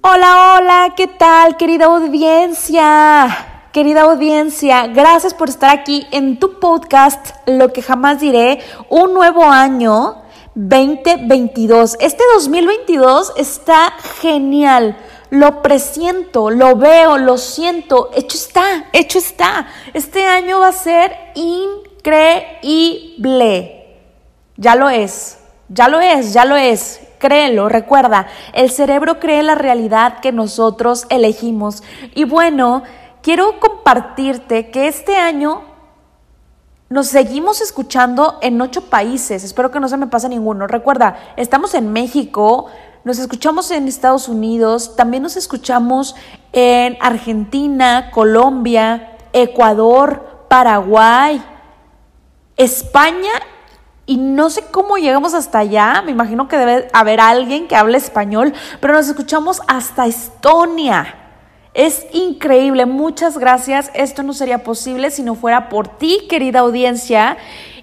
Hola, hola, ¿qué tal querida audiencia? Querida audiencia, gracias por estar aquí en tu podcast, Lo que jamás diré, un nuevo año 2022. Este 2022 está genial. Lo presiento, lo veo, lo siento. Hecho está, hecho está. Este año va a ser increíble. Ya lo es, ya lo es, ya lo es. Créelo, recuerda, el cerebro cree la realidad que nosotros elegimos. Y bueno, quiero compartirte que este año nos seguimos escuchando en ocho países. Espero que no se me pase ninguno. Recuerda, estamos en México, nos escuchamos en Estados Unidos, también nos escuchamos en Argentina, Colombia, Ecuador, Paraguay, España y no sé cómo llegamos hasta allá, me imagino que debe haber alguien que hable español, pero nos escuchamos hasta Estonia. Es increíble, muchas gracias. Esto no sería posible si no fuera por ti, querida audiencia.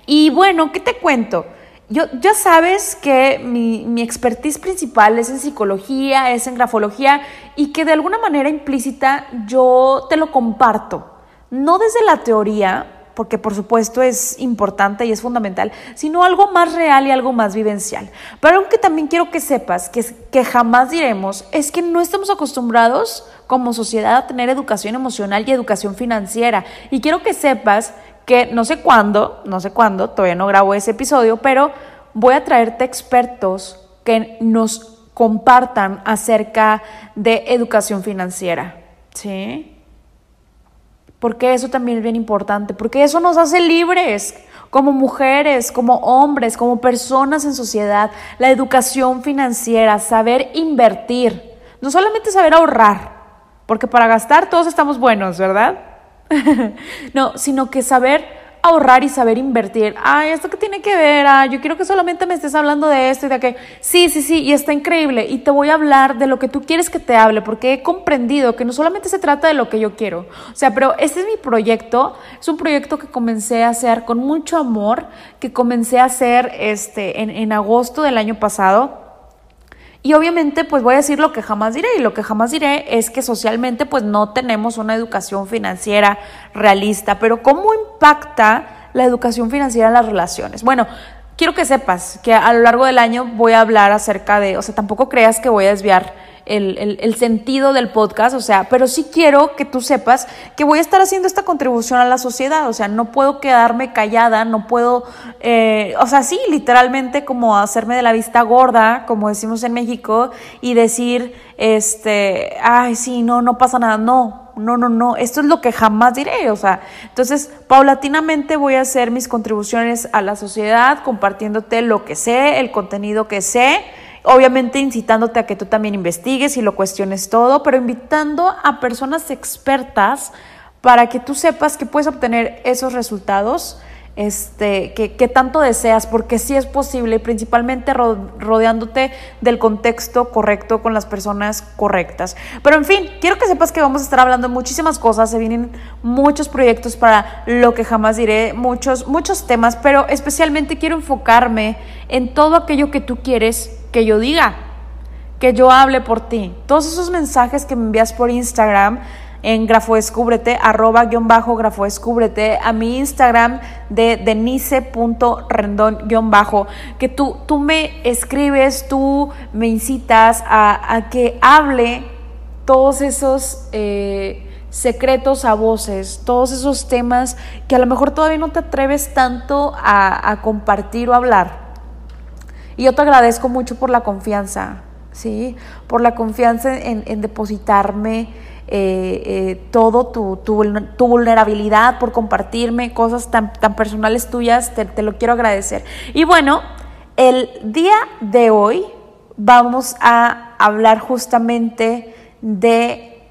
Y bueno, ¿qué te cuento? Yo, ya sabes que mi, mi expertise principal es en psicología, es en grafología y que de alguna manera implícita yo te lo comparto. No desde la teoría, porque por supuesto es importante y es fundamental, sino algo más real y algo más vivencial. Pero algo que también quiero que sepas, que, que jamás diremos, es que no estamos acostumbrados como sociedad a tener educación emocional y educación financiera. Y quiero que sepas que no sé cuándo, no sé cuándo, todavía no grabo ese episodio, pero voy a traerte expertos que nos compartan acerca de educación financiera. ¿Sí? Porque eso también es bien importante, porque eso nos hace libres como mujeres, como hombres, como personas en sociedad, la educación financiera, saber invertir, no solamente saber ahorrar, porque para gastar todos estamos buenos, ¿verdad? no, sino que saber ahorrar y saber invertir. Ay, ¿esto qué tiene que ver? Ah, yo quiero que solamente me estés hablando de esto y de aquello. Sí, sí, sí, y está increíble. Y te voy a hablar de lo que tú quieres que te hable, porque he comprendido que no solamente se trata de lo que yo quiero. O sea, pero este es mi proyecto. Es un proyecto que comencé a hacer con mucho amor, que comencé a hacer este, en, en agosto del año pasado y obviamente pues voy a decir lo que jamás diré y lo que jamás diré es que socialmente pues no tenemos una educación financiera realista, pero ¿cómo impacta la educación financiera en las relaciones? Bueno, quiero que sepas que a lo largo del año voy a hablar acerca de, o sea, tampoco creas que voy a desviar el, sentido del podcast, o sea, pero sí quiero que tú sepas que voy a estar haciendo esta contribución a la sociedad, o sea, no puedo quedarme callada, no puedo, eh, o sea, sí, literalmente como hacerme de la vista gorda, como decimos en México, y decir, este, ay, sí, no, no pasa nada, no, no, no, no, esto es lo que jamás diré, o sea, entonces paulatinamente voy a hacer mis contribuciones a la sociedad, compartiéndote lo que sé, el contenido que sé, obviamente incitándote a que tú también investigues y lo cuestiones todo, pero invitando a personas expertas para que tú sepas que puedes obtener esos resultados este, que, tanto deseas, porque sí es posible, principalmente rodeándote del contexto correcto con las personas correctas. Pero en fin, quiero que sepas que vamos a estar hablando de muchísimas cosas, se vienen muchos proyectos para lo que jamás diré, muchos, muchos temas, pero especialmente quiero enfocarme en todo aquello que tú quieres que yo diga, que yo hable por ti. Todos esos mensajes que me envías por Instagram, en grafodescúbrete, arroba guion bajo grafodescúbrete, a mi Instagram de denise.rendón guion bajo, que tú, tú me escribes, tú me incitas a, que hable todos esos... Eh, secretos a voces, todos esos temas que a lo mejor todavía no te atreves tanto a, compartir o hablar. Y yo te agradezco mucho por la confianza, ¿sí? Por la confianza en, depositarme eh, eh, todo tu, tu, vulnerabilidad, por compartirme cosas tan, tan personales tuyas, te, te lo quiero agradecer. Y bueno, el día de hoy vamos a hablar justamente de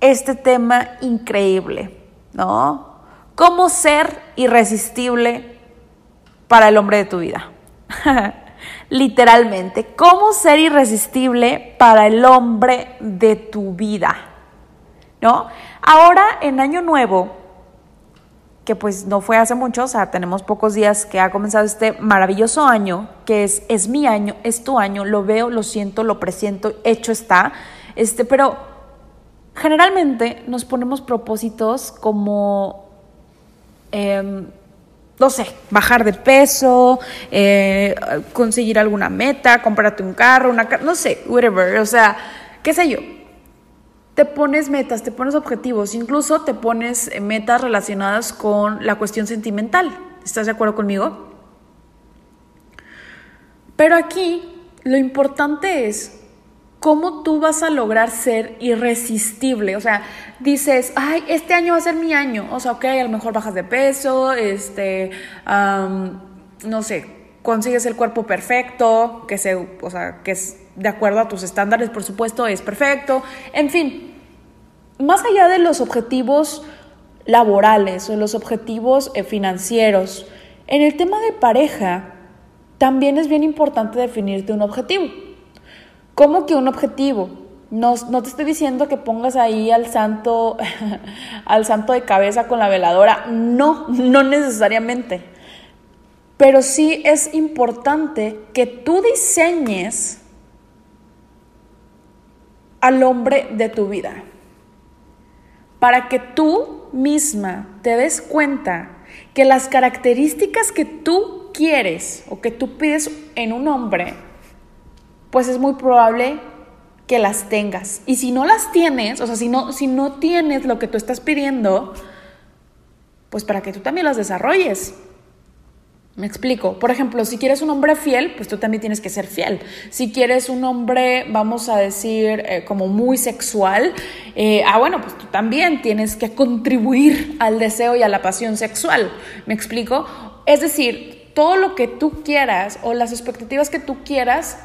este tema increíble, ¿no? ¿Cómo ser irresistible para el hombre de tu vida? Literalmente, ¿cómo ser irresistible para el hombre de tu vida? ¿No? Ahora, en Año Nuevo, que pues no fue hace mucho, o sea, tenemos pocos días que ha comenzado este maravilloso año, que es, es mi año, es tu año, lo veo, lo siento, lo presiento, hecho está, este, pero generalmente nos ponemos propósitos como, em, no sé, bajar de peso, eh, conseguir alguna meta, comprarte un carro, una no sé, whatever, o sea, qué sé yo. Te pones metas, te pones objetivos, incluso te pones metas relacionadas con la cuestión sentimental. ¿Estás de acuerdo conmigo? Pero aquí lo importante es ¿cómo tú vas a lograr ser irresistible? O sea, dices, ay, este año va a ser mi año. O sea, ok, a lo mejor bajas de peso, este, no sé, consigues el cuerpo perfecto, que, se, o sea, que es de acuerdo a tus estándares, por supuesto, es perfecto. En fin, más allá de los objetivos laborales o los objetivos eh, financieros, en el tema de pareja, también es bien importante definirte un objetivo. ¿Cómo que un objetivo? No, te estoy diciendo que pongas ahí al santo, al santo de cabeza con la veladora. No, no necesariamente. Pero sí es importante que tú diseñes al hombre de tu vida. Para que tú misma te des cuenta que las características que tú quieres o que tú pides en un hombre pues es muy probable que las tengas. Y si no las tienes, o sea, si no, si no tienes lo que tú estás pidiendo, pues para que tú también las desarrolles. Me explico. Por ejemplo, si quieres un hombre fiel, pues tú también tienes que ser fiel. Si quieres un hombre, vamos a decir, eh, como muy sexual, eh, ah, bueno, pues tú también tienes que contribuir al deseo y a la pasión sexual. ¿Me explico? Es decir, todo lo que tú quieras o las expectativas que tú quieras,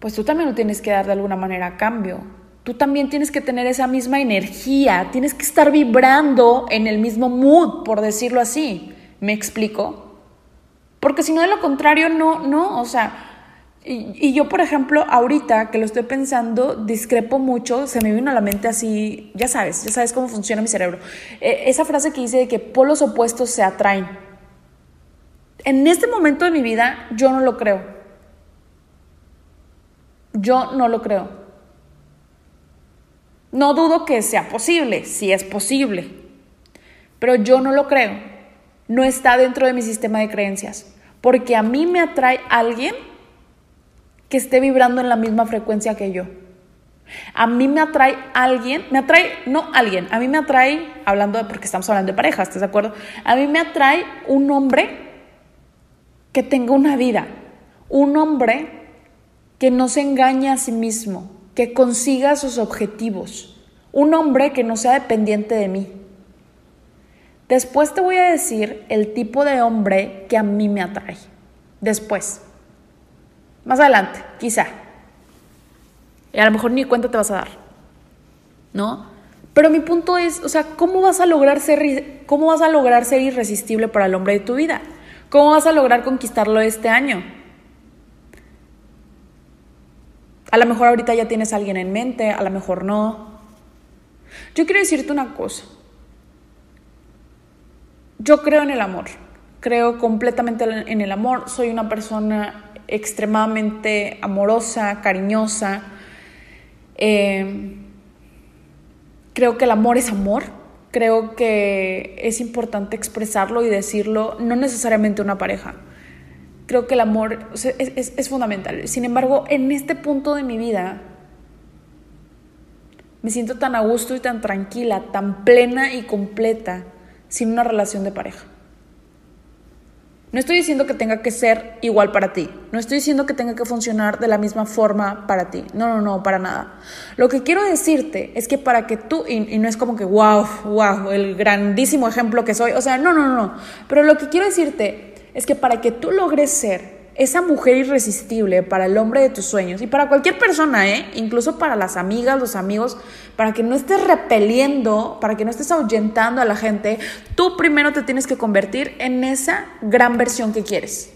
pues tú también lo tienes que dar de alguna manera a cambio. Tú también tienes que tener esa misma energía, tienes que estar vibrando en el mismo mood, por decirlo así. ¿Me explico? Porque si no, de lo contrario, no, no, o sea, y, yo, por ejemplo, ahorita que lo estoy pensando, discrepo mucho, se me vino a la mente así, ya sabes, ya sabes cómo funciona mi cerebro. E, esa frase que dice de que polos opuestos se atraen. En este momento de mi vida, yo no lo creo. Yo no lo creo. No dudo que sea posible, si es posible, pero yo no lo creo. No está dentro de mi sistema de creencias, porque a mí me atrae alguien que esté vibrando en la misma frecuencia que yo. A mí me atrae alguien, me atrae, no alguien, a mí me atrae, hablando de, porque estamos hablando de pareja, ¿estás de acuerdo? A mí me atrae un hombre que tenga una vida, un hombre que no se engañe a sí mismo, que consiga sus objetivos, un hombre que no sea dependiente de mí. Después te voy a decir el tipo de hombre que a mí me atrae. Después. Más adelante, quizá. Y a lo mejor ni cuenta te vas a dar. ¿No? Pero mi punto es, o sea, ¿cómo vas a lograr ser, cómo vas a lograr ser irresistible para el hombre de tu vida? ¿Cómo vas a lograr conquistarlo este año? A lo mejor ahorita ya tienes a alguien en mente, a lo mejor no. Yo quiero decirte una cosa. Yo creo en el amor, creo completamente en el amor, soy una persona extremadamente amorosa, cariñosa, eh, Creo que el amor es amor. Creo que es importante expresarlo y decirlo, no necesariamente una pareja. Creo que el amor es, es fundamental. Sin embargo, en este punto de mi vida, me siento tan a gusto y tan tranquila, tan plena y completa sin una relación de pareja. No estoy diciendo que tenga que ser igual para ti. No estoy diciendo que tenga que funcionar de la misma forma para ti. No, no, no, para nada. Lo que quiero decirte es que para que tú, y, no es como que, wow, wow, el grandísimo ejemplo que soy. O sea, no, no, no. Pero lo que quiero decirte es que para que tú logres ser esa mujer irresistible para el hombre de tus sueños y para cualquier persona, ¿eh? incluso para las amigas, los amigos, para que no estés repeliendo, para que no estés ahuyentando a la gente, tú primero te tienes que convertir en esa gran versión que quieres.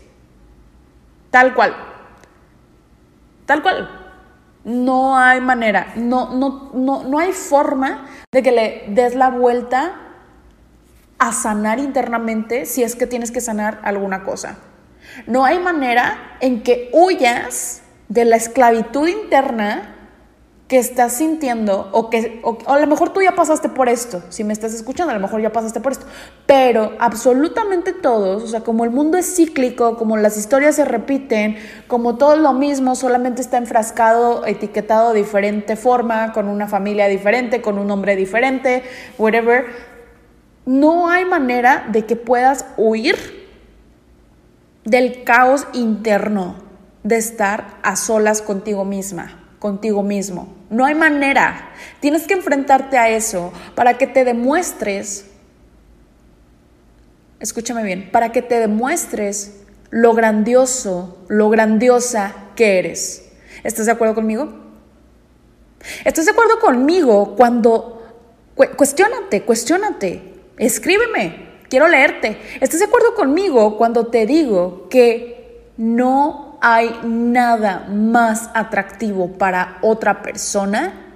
Tal cual. Tal cual. No hay manera, no, no, no, no hay forma de que le des la vuelta a sanar internamente si es que tienes que sanar alguna cosa. No hay manera en que huyas de la esclavitud interna que estás sintiendo o que o, a lo mejor tú ya pasaste por esto, si me estás escuchando, a lo mejor ya pasaste por esto, pero absolutamente todos, o sea, como el mundo es cíclico, como las historias se repiten, como todo lo mismo, solamente está enfrascado, etiquetado de diferente forma, con una familia diferente, con un hombre diferente, whatever, no hay manera de que puedas huir del caos interno de estar a solas contigo misma, contigo mismo. No hay manera. Tienes que enfrentarte a eso para que te demuestres, escúchame bien, para que te demuestres lo grandioso, lo grandiosa que eres. ¿Estás de acuerdo conmigo? ¿Estás de acuerdo conmigo cuando cuestionate, cuestionate, escríbeme, quiero leerte. ¿Estás de acuerdo conmigo cuando te digo que no hay nada más atractivo para otra persona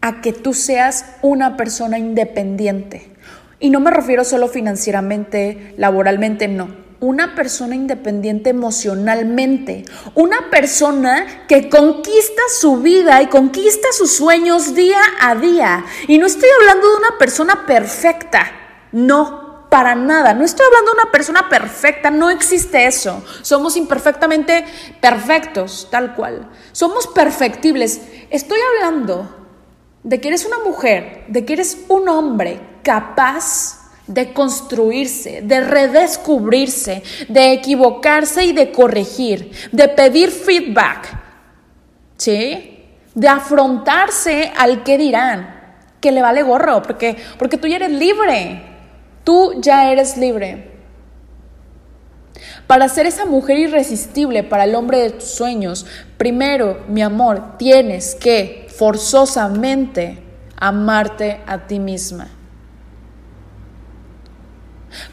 a que tú seas una persona independiente? Y no me refiero solo financieramente, laboralmente, no una persona independiente emocionalmente, una persona que conquista su vida y conquista sus sueños día a día. Y no estoy hablando de una persona perfecta, no, para nada. No estoy hablando de una persona perfecta, no existe eso. Somos imperfectamente perfectos, tal cual. Somos perfectibles. Estoy hablando de que eres una mujer, de que eres un hombre capaz de construirse, de redescubrirse, de equivocarse y de corregir, de pedir feedback, ¿sí? De afrontarse al que dirán, que le vale gorro, porque, porque tú ya eres libre, tú ya eres libre. Para ser esa mujer irresistible para el hombre de tus sueños, primero, mi amor, tienes que forzosamente amarte a ti misma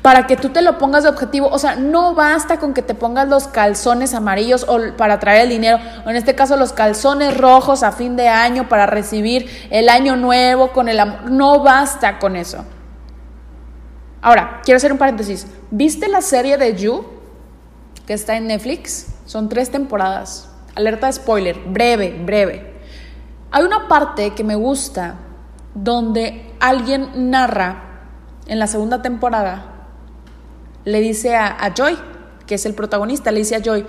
para que tú te lo pongas de objetivo. O sea, no basta con que te pongas los calzones amarillos o para traer el dinero, o en este caso los calzones rojos a fin de año para recibir el año nuevo con el amor. No basta con eso. Ahora, quiero hacer un paréntesis. ¿Viste la serie de You que está en Netflix? Son tres temporadas. Alerta de spoiler, breve, breve. Hay una parte que me gusta donde alguien narra en la segunda temporada le dice a, Joy, que es el protagonista, le dice a Joy,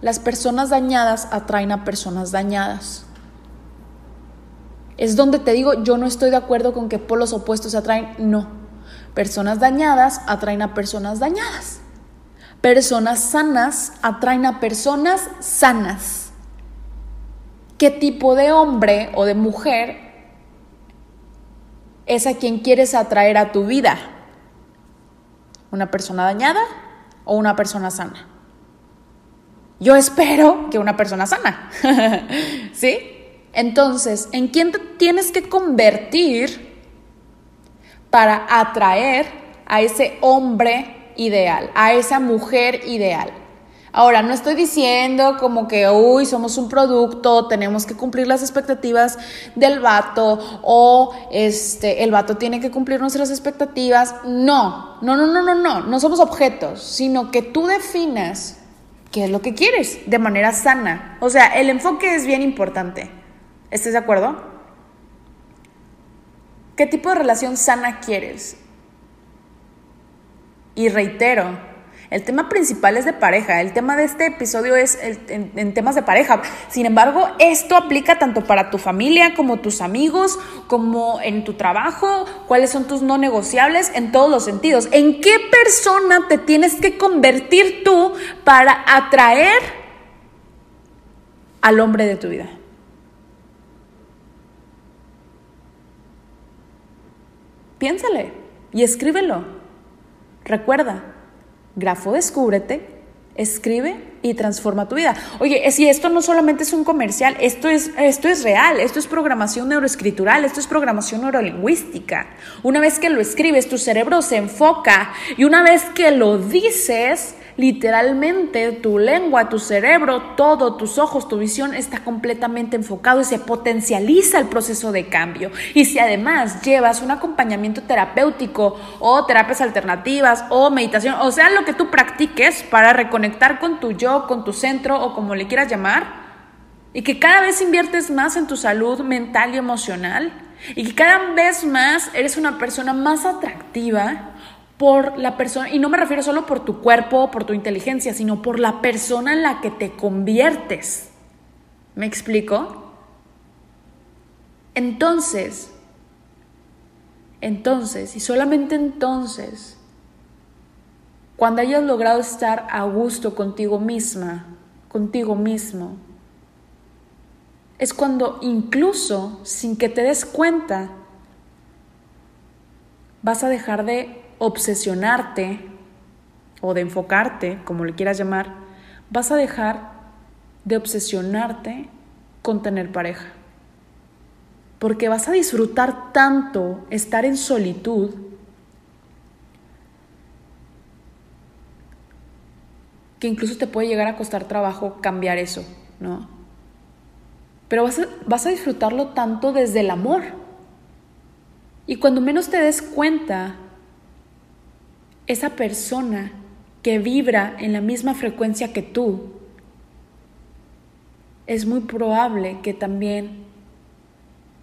las personas dañadas atraen a personas dañadas. Es donde te digo, yo no estoy de acuerdo con que polos opuestos se atraen, no. Personas dañadas atraen a personas dañadas. Personas sanas atraen a personas sanas. ¿Qué tipo de hombre o de mujer es a quien quieres atraer a tu vida? ¿Una persona dañada o una persona sana? Yo espero que una persona sana. ¿Sí? Entonces, ¿en quién te tienes que convertir para atraer a ese hombre ideal, a esa mujer ideal? Ahora, no estoy diciendo como que, uy, somos un producto, tenemos que cumplir las expectativas del vato o este, el vato tiene que cumplir nuestras expectativas. No, no, no, no, no, no, no somos objetos, sino que tú definas qué es lo que quieres de manera sana. O sea, el enfoque es bien importante. ¿Estás de acuerdo? ¿Qué tipo de relación sana quieres? Y reitero, el tema principal es de pareja, el tema de este episodio es en, temas de pareja. Sin embargo, esto aplica tanto para tu familia como tus amigos, como en tu trabajo, cuáles son tus no negociables en todos los sentidos. ¿En qué persona te tienes que convertir tú para atraer al hombre de tu vida? Piénsale y escríbelo. Recuerda, Grafo Descúbrete, escribe y transforma tu vida. Oye, si esto no solamente es un comercial, esto es, esto es real, esto es programación neuroescritural, esto es programación neurolingüística. Una vez que lo escribes, tu cerebro se enfoca y una vez que lo dices, literalmente tu lengua, tu cerebro, todo, tus ojos, tu visión está completamente enfocado y se potencializa el proceso de cambio. Y si además llevas un acompañamiento terapéutico o terapias alternativas o meditación, o sea, lo que tú practiques para reconectar con tu yo, con tu centro o como le quieras llamar, y que cada vez inviertes más en tu salud mental y emocional, y que cada vez más eres una persona más atractiva, por la persona, y no me refiero solo por tu cuerpo, por tu inteligencia, sino por la persona en la que te conviertes. ¿Me explico? Entonces, entonces, y solamente entonces, cuando hayas logrado estar a gusto contigo misma, contigo mismo, es cuando incluso sin que te des cuenta, vas a dejar de obsesionarte o de enfocarte, como le quieras llamar, vas a dejar de obsesionarte con tener pareja. Porque vas a disfrutar tanto estar en solitud que incluso te puede llegar a costar trabajo cambiar eso, ¿no? Pero vas a, vas a disfrutarlo tanto desde el amor. Y cuando menos te des cuenta, esa persona que vibra en la misma frecuencia que tú, es muy probable que también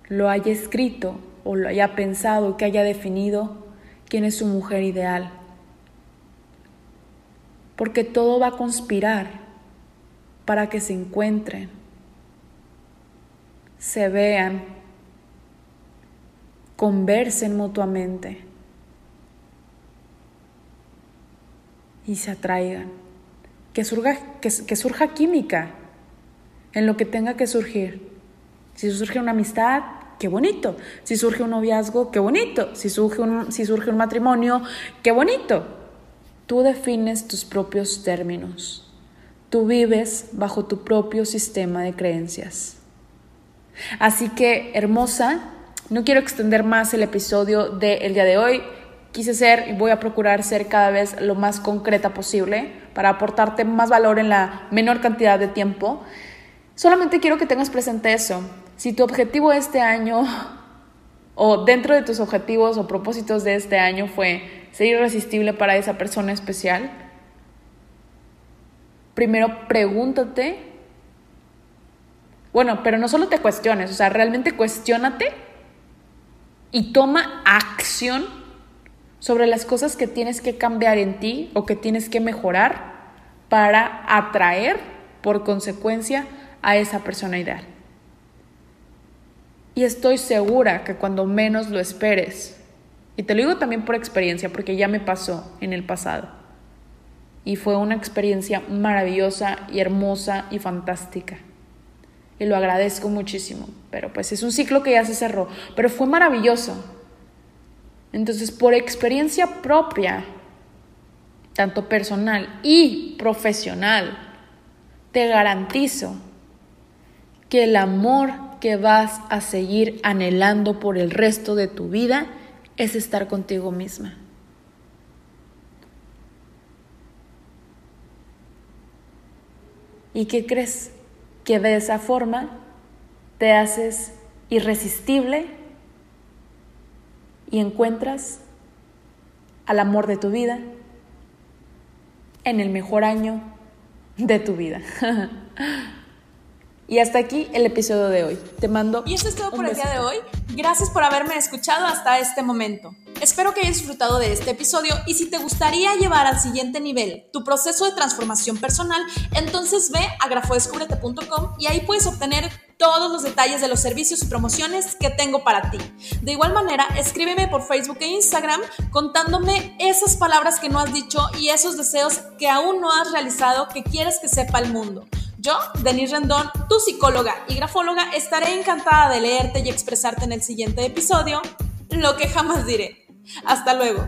lo haya escrito o lo haya pensado, que haya definido quién es su mujer ideal. Porque todo va a conspirar para que se encuentren, se vean, conversen mutuamente. Y se atraigan. Que surja, que, surja química en lo que tenga que surgir. Si surge una amistad, qué bonito. Si surge un noviazgo, qué bonito. Si surge un, si surge un matrimonio, qué bonito. Tú defines tus propios términos. Tú vives bajo tu propio sistema de creencias. Así que, hermosa, no quiero extender más el episodio del día de hoy quise ser y voy a procurar ser cada vez lo más concreta posible para aportarte más valor en la menor cantidad de tiempo. Solamente quiero que tengas presente eso. Si tu objetivo este año o dentro de tus objetivos o propósitos de este año fue ser irresistible para esa persona especial, primero pregúntate, bueno, pero no solo te cuestiones, o sea, realmente cuestionate y toma acción sobre las cosas que tienes que cambiar en ti o que tienes que mejorar para atraer por consecuencia a esa persona ideal. Y estoy segura que cuando menos lo esperes, y te lo digo también por experiencia, porque ya me pasó en el pasado, y fue una experiencia maravillosa y hermosa y fantástica. Y lo agradezco muchísimo, pero pues es un ciclo que ya se cerró, pero fue maravilloso entonces, por experiencia propia, tanto personal y profesional, te garantizo que el amor que vas a seguir anhelando por el resto de tu vida es estar contigo misma. ¿Y qué crees? Que de esa forma te haces irresistible y encuentras al amor de tu vida en el mejor año de tu vida. Y hasta aquí el episodio de hoy. Te mando. Y eso es todo por el día de hoy. Gracias por haberme escuchado hasta este momento. Espero que hayas disfrutado de este episodio y si te gustaría llevar al siguiente nivel tu proceso de transformación personal, entonces ve a grafodescubrete.com y ahí puedes obtener todos los detalles de los servicios y promociones que tengo para ti. De igual manera, escríbeme por Facebook e Instagram contándome esas palabras que no has dicho y esos deseos que aún no has realizado que quieres que sepa el mundo. Yo, Denise Rendón, tu psicóloga y grafóloga, estaré encantada de leerte y expresarte en el siguiente episodio lo que jamás diré. Hasta luego.